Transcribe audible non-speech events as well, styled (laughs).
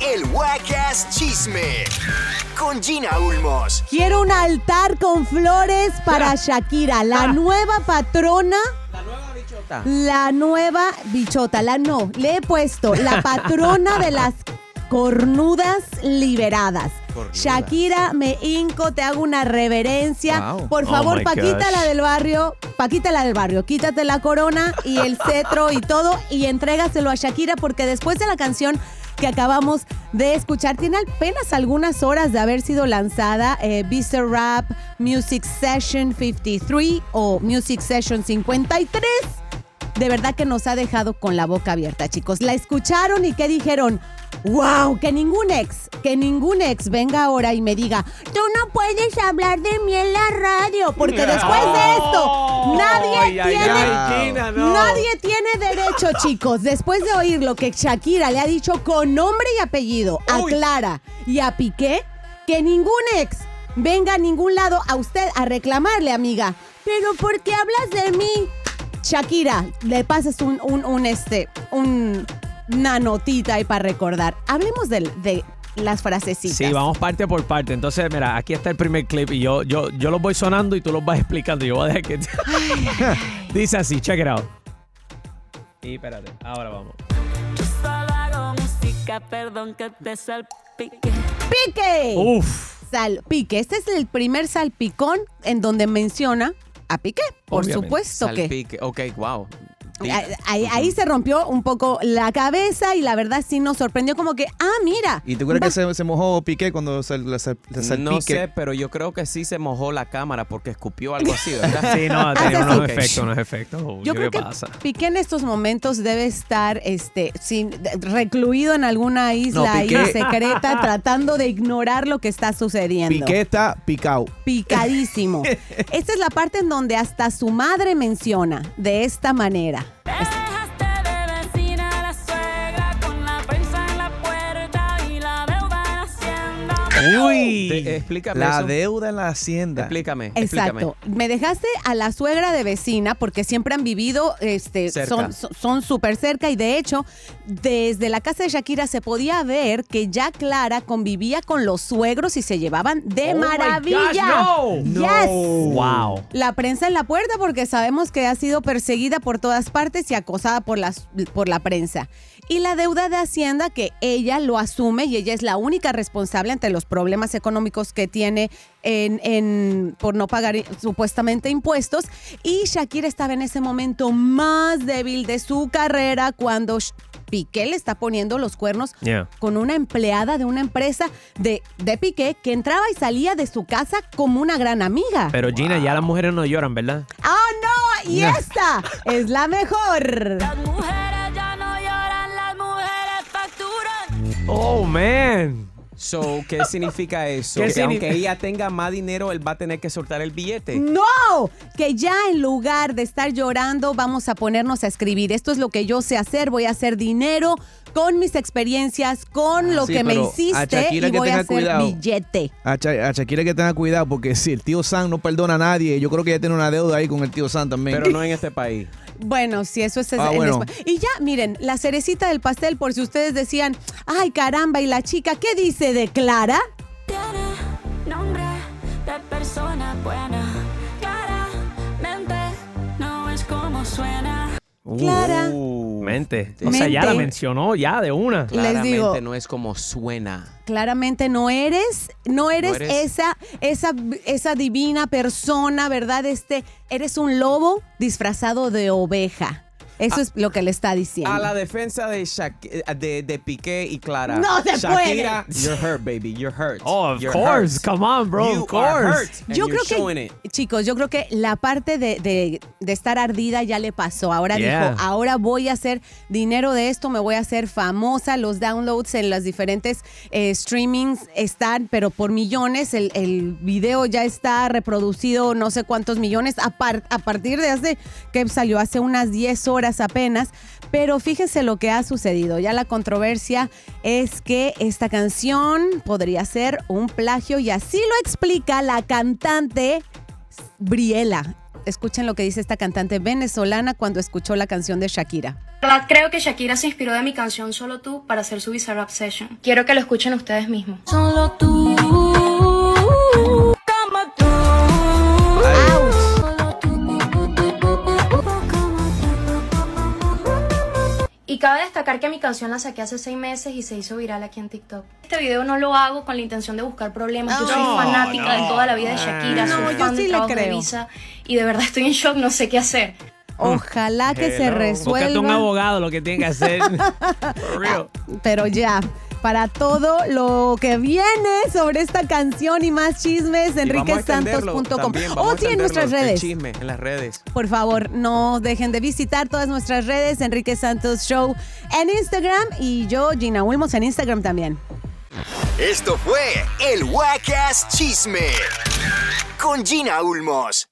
el Wacas Chisme con Gina Ulmos. Quiero un altar con flores para Shakira, la nueva patrona. La nueva bichota. La nueva bichota, la no, le he puesto la patrona de las cornudas liberadas. Shakira, me hinco, te hago una reverencia. Wow. Por Oh favor, Paquita, gosh. la del barrio, Paquita, la del barrio, quítate la corona y el cetro y todo y entrégaselo a Shakira porque después de la canción que acabamos de escuchar, tiene apenas algunas horas de haber sido lanzada, eh, Visa Rap Music Session 53 o Music Session 53. De verdad que nos ha dejado con la boca abierta, chicos. La escucharon y ¿qué dijeron? ¡Wow! Que ningún ex, que ningún ex venga ahora y me diga, tú no puedes hablar de mí en la radio, porque después de esto, nadie Ay, tiene... ay, Gina, no. Nadie tiene derecho, (laughs) chicos, después de oír lo que Shakira le ha dicho con nombre y apellido a Clara y a Piqué, que ningún ex venga a ningún lado a usted a reclamarle, amiga. Pero ¿por qué hablas de mí? Shakira, le pasas un, un, un, este, un, una notita ahí para recordar. Hablemos de, de las frasecitas. Sí, vamos parte por parte. Entonces, mira, aquí está el primer clip y yo, yo, yo los voy sonando y tú los vas (laughs) explicando. Yo voy a dejar que. (laughs) Dice así, check it out. Y espérate, ahora vamos. Solo hago música, perdón que te salpique. ¡Pique! Uf. Salpique. Este es el primer salpicón en donde menciona a Piqué, por Obviamente. supuesto que. Salpique. Ok, wow. Ahí, se rompió un poco la cabeza y la verdad sí nos sorprendió como que, ah, mira. ¿Y tú crees va- que se, se mojó Piqué cuando se, salpique? No sé, pero yo creo que sí se mojó la cámara porque escupió algo así, ¿verdad? (laughs) Sí, no, Hace tiene unos efectos, unos efectos. Uy, Yo ¿Qué creo que pasa? Piqué en estos momentos debe estar este, sin, recluido en alguna isla ahí secreta (laughs) tratando de ignorar lo que está sucediendo. Piqué está picado. Picadísimo. (laughs) Esta es la parte en donde hasta su madre menciona de esta manera. Dejaste Uy. Te- explícame La eso. deuda en la hacienda. Explícame, explícame. Exacto. Me dejaste a la suegra de vecina porque siempre han vivido, este, Cerca. son son- son súper cerca y de hecho desde la casa de Shakira se podía ver que ya Clara convivía con los suegros y se llevaban de Oh my maravilla. gosh, no. Yes. Wow. La prensa en la puerta porque sabemos que ha sido perseguida por todas partes y acosada por, las, por la prensa. Y la deuda de Hacienda que ella lo asume y ella es la única responsable ante los problemas económicos que tiene en, en- por no pagar supuestamente impuestos. Y Shakira estaba en ese momento más débil de su carrera cuando Piqué le está poniendo los cuernos Yeah. con una empleada de una empresa de, de Piqué que entraba y salía de su casa como una gran amiga. Pero Gina, ya las mujeres no lloran, ¿verdad? ¡Oh, no! Y esta es la mejor. Las mujeres ya no lloran, las mujeres facturan. Oh, man. So, ¿qué (laughs) significa eso? ¿Qué que signi- aunque ella tenga más dinero, él va a tener que soltar el billete. ¡No! Que ya en lugar de estar llorando, vamos a ponernos a escribir. Esto es lo que yo sé hacer. Voy a hacer dinero con mis experiencias, con lo Sí, que me hiciste y que voy a hacer cuidado. billete. A, Sha- a Shakira que tenga cuidado porque si el tío Sam no perdona a nadie, yo creo que ella tiene una deuda ahí con el tío Sam también. Pero no en este país. Bueno, si eso es Ah, en bueno. Y ya, miren, la cerecita del pastel, por si ustedes decían, ay caramba, y la chica, ¿qué dice de Clara? Tiene nombre de persona buena. Claramente no es como suena. Clara. Uh, O sea, ya la mencionó, ya de una. claramente digo- no es como suena. claramente no eres, no eres, No eres- esa, esa, esa divina persona, ¿verdad? Este, eres un lobo disfrazado de oveja. Eso es lo que le está diciendo. A la defensa de, Shak- de, de Piqué y Clara. No se Shakira, you're hurt, baby. You're hurt. Oh, of You're course. hurt. Come on, bro. You of are course. hurt, and Yo you're creo showing que, it. chicos, yo creo que la parte de, de- de estar ardida ya le pasó. Ahora Yeah. dijo, ahora voy a hacer dinero de esto, me voy a hacer famosa. Los downloads en las diferentes eh, streamings están, pero por millones. El, el video ya está reproducido no sé cuántos millones a, par- a partir de hace, que salió hace unas 10 horas apenas. Pero fíjense lo que ha sucedido. Ya la controversia es que esta canción podría ser un plagio y así lo explica la cantante Briela. Escuchen lo que dice esta cantante venezolana cuando escuchó la canción de Shakira. verdad creo que Shakira se inspiró de mi canción Solo tú para hacer su Bizarrap Session. Quiero que lo escuchen ustedes mismos. Solo tú, destacar que mi canción la saqué hace seis meses y se hizo viral aquí en TikTok. Este video no lo hago con la intención de buscar problemas. Yo soy No, fanática no. de toda la vida de Shakira, No, soy yo fan sí del le trabajo de creo. Visa y de verdad estoy en shock, no sé qué hacer. Ojalá que se Búscate un resuelva. abogado, lo que tiene que hacer. (laughs) For real. Pero ya, para todo lo que viene sobre esta canción y más chismes, enriquesantos.com. O sí, en nuestras el redes. chisme en las redes. Por favor, no dejen de visitar todas nuestras redes, Enrique Santos Show en Instagram y yo, Gina Wilmos, en Instagram también. Esto fue el Wacas Chisme con Gina Ulmos.